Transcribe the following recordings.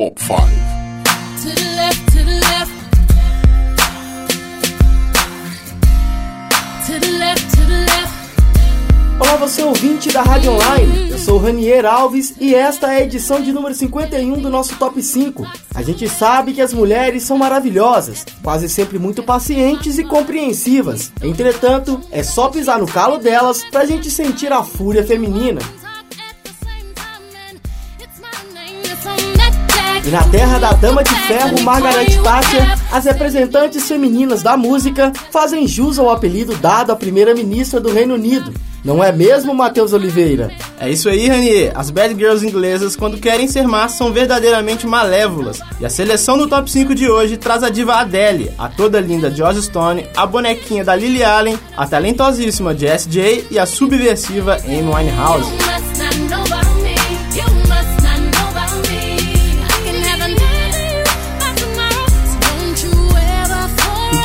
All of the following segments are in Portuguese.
Top 5. To the left, to the left. To the left, to the left. Olá, você ouvinte da Rádio Online. Eu sou Ranier Alves e esta é a edição de número 51 do nosso Top 5. A gente sabe que as mulheres são maravilhosas, quase sempre muito pacientes e compreensivas. Entretanto, é só pisar no calo delas pra gente sentir a fúria feminina. E na terra da Dama de Ferro, Margaret Thatcher, as representantes femininas da música fazem jus ao apelido dado à primeira-ministra do Reino Unido. Não é mesmo, Matheus Oliveira? É isso aí, Ranier. As bad girls inglesas, quando querem ser más, são verdadeiramente malévolas. E a seleção do top 5 de hoje traz a diva Adele, a toda linda Joss Stone, a bonequinha da Lily Allen, a talentosíssima Jess J e a subversiva Amy Winehouse.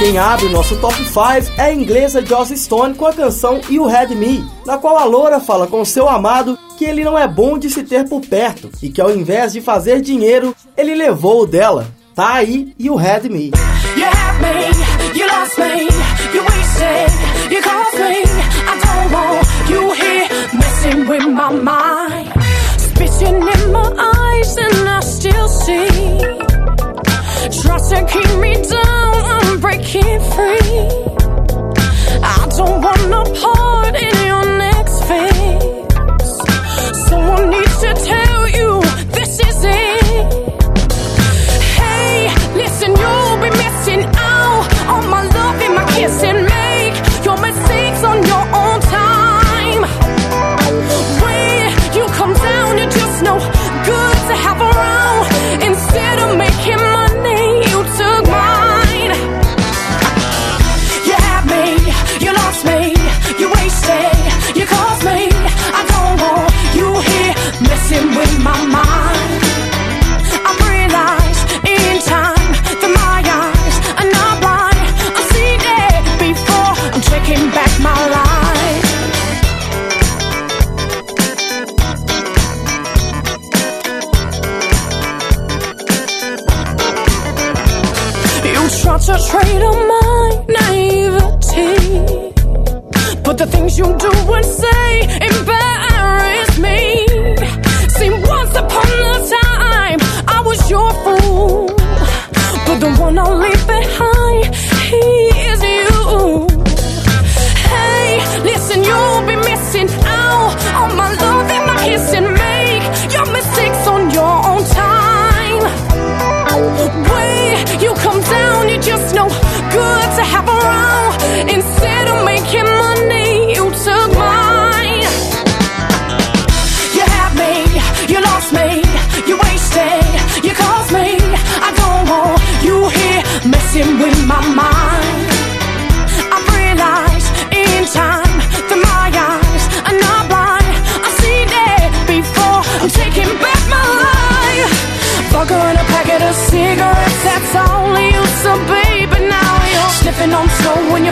Quem abre o nosso top 5 é a inglesa Joss Stone com a canção You Had Me, na qual a loura fala com seu amado que ele não é bom de se ter por perto e que ao invés de fazer dinheiro, ele levou o dela. Tá aí You Had Me. You had me, you lost me, you wasted, you caused me. I don't want you here messing with my mind. Spitting in my eyes and I still see. To keep me down, breaking free. I don't wanna part you do and say embarrass me. See, once upon a time, I was your fool. But the one I'll leave behind,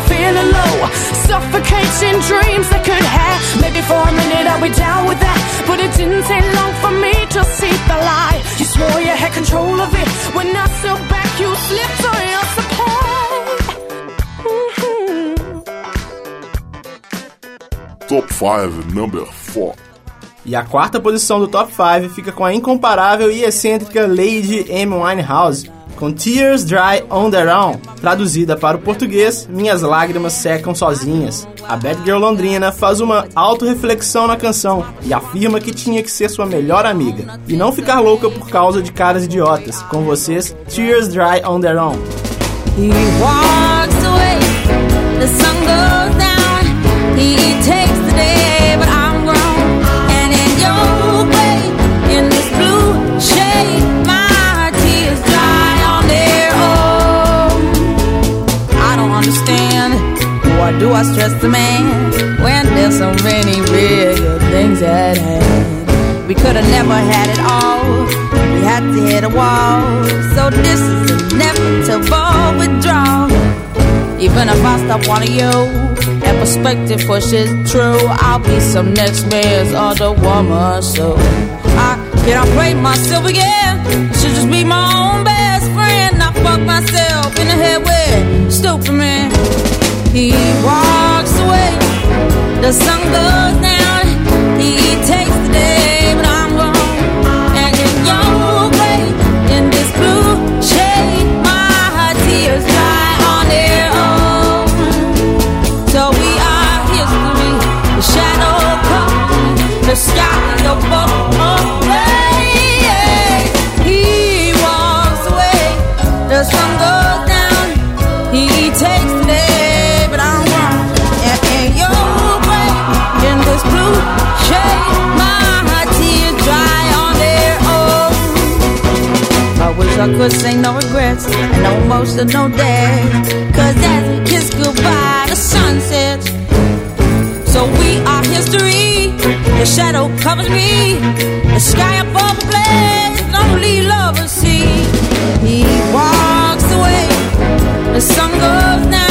you're feeling low. Suffocating dreams that could have. Maybe for a minute I'll be down with that. But it didn't take long for me to see the light. You swore you had control of it. When I stood back, you slipped on your supply. Mm-hmm. Top 5, number 4. E a quarta posição do top 5 fica com a incomparável e excêntrica Lady Amy Winehouse, com Tears Dry on Their Own, traduzida para o português, Minhas Lágrimas Secam Sozinhas. A Bad Girl londrina faz uma autorreflexão na canção e afirma que tinha que ser sua melhor amiga e não ficar louca por causa de caras idiotas. Com vocês, Tears Dry on Their Own. He takes the day, but I'm do I stress the man when there's so many real things at hand? We could have never had it all. We had to hit a wall. So this is inevitable withdrawal. Even if I stop wanting you, that perspective pushes true. I'll be some next man's other woman, so I Can I play myself again? I should just be my own best friend. I fuck myself in the head with stupid man. He walks away, the sun goes down. He takes the day, no emotional day. Cause as we kiss goodbye, the sun sets. So we are history. The shadow covers me. The sky above the blaze. Only lovers see. He walks away. The sun goes down.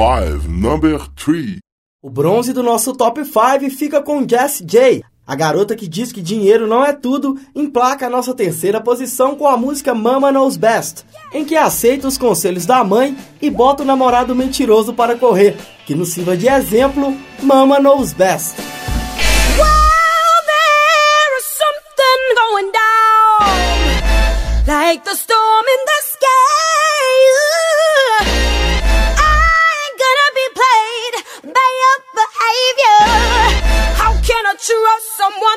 5, number 3. O bronze do nosso top 5 fica com Jessie J. A garota que diz que dinheiro não é tudo emplaca a nossa terceira posição com a música Mama Knows Best, em que aceita os conselhos da mãe e bota o namorado mentiroso para correr, que nos sirva de exemplo, Mama Knows Best. Well, behavior. How can I trust someone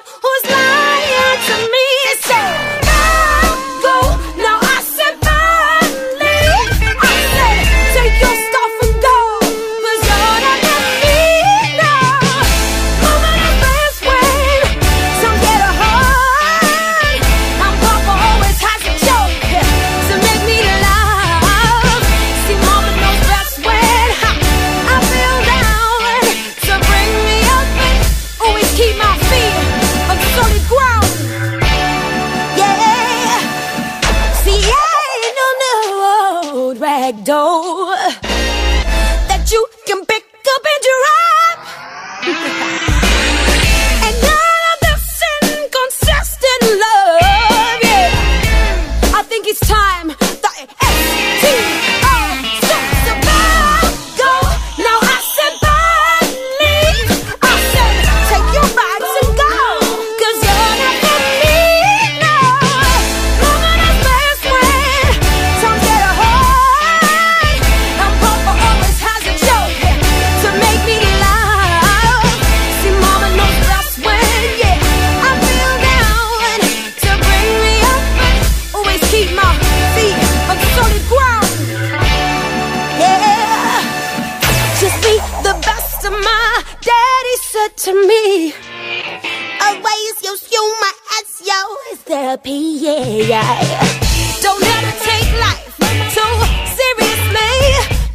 Don't ever take life too seriously.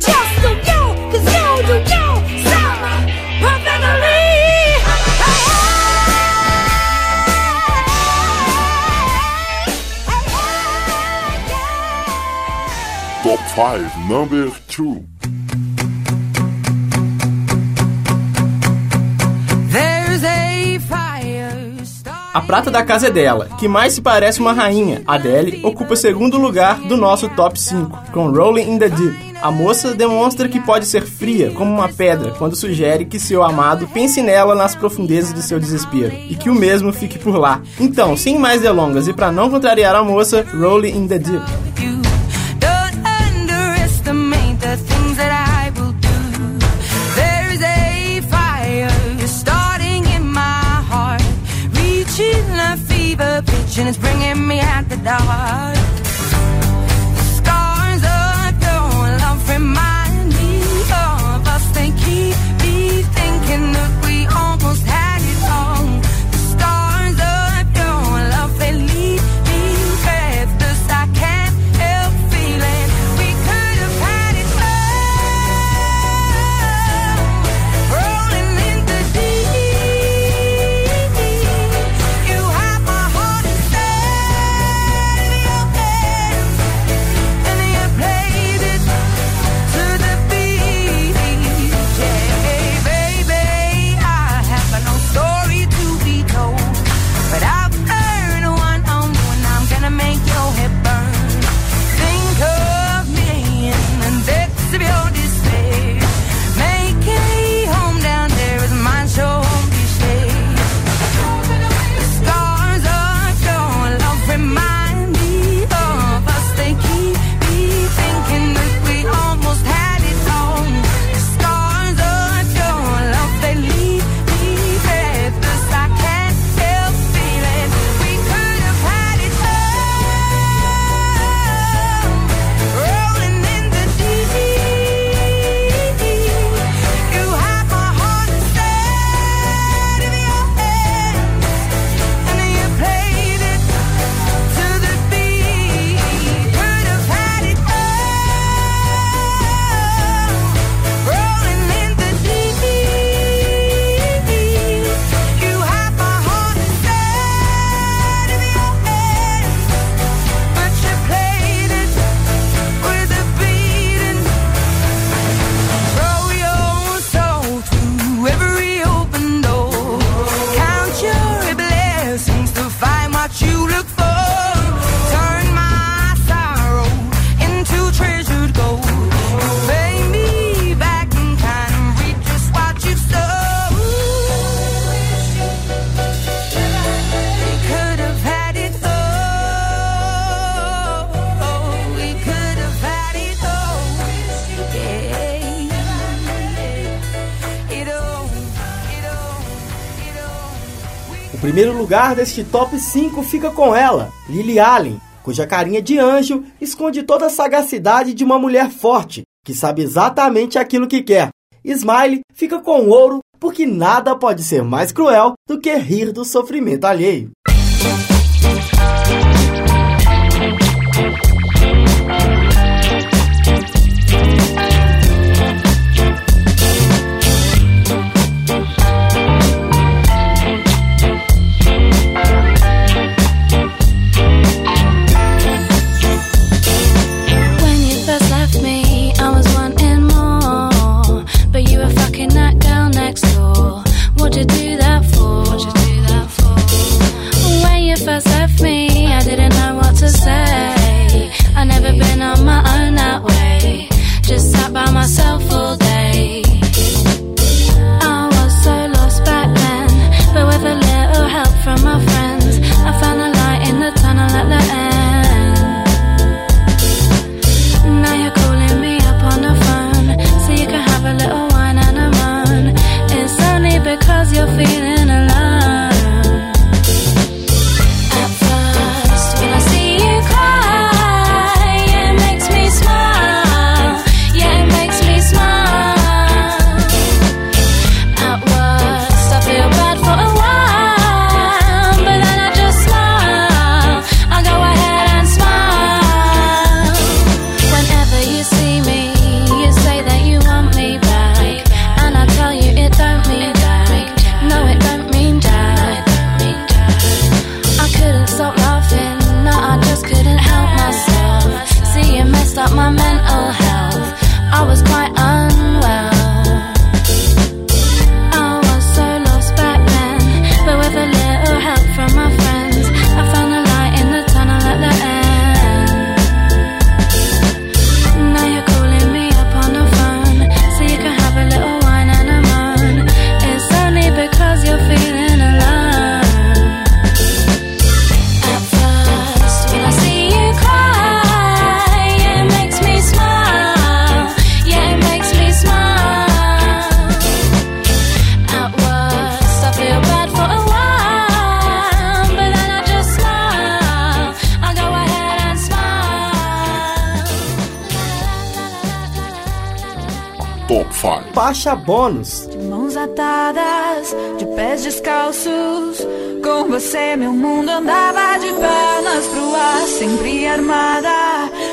Just do you, you do you perfectly. Top 5, number 2. A prata da casa é dela, que mais se parece uma rainha. Adele ocupa segundo lugar do nosso top 5, com Rolling in the Deep. A moça demonstra que pode ser fria como uma pedra quando sugere que seu amado pense nela nas profundezas do seu desespero e que o mesmo fique por lá. Então, sem mais delongas e para não contrariar a moça, Rolling in the Deep. and it's bringing me out the dark. primeiro lugar deste top 5 fica com ela, Lily Allen, cuja carinha de anjo esconde toda a sagacidade de uma mulher forte, que sabe exatamente aquilo que quer. Smile fica com ouro porque nada pode ser mais cruel do que rir do sofrimento alheio. Faixa bônus. De mãos atadas, de pés descalços. Com você, meu mundo andava de pernas pro ar, sempre armada.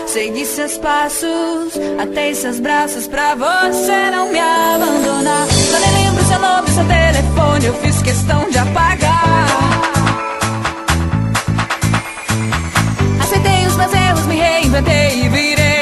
Segui seus passos, atei seus braços pra você não me abandonar. Só nem lembro seu nome, seu telefone, eu fiz questão de apagar. Aceitei os meus erros, me reinventei e vi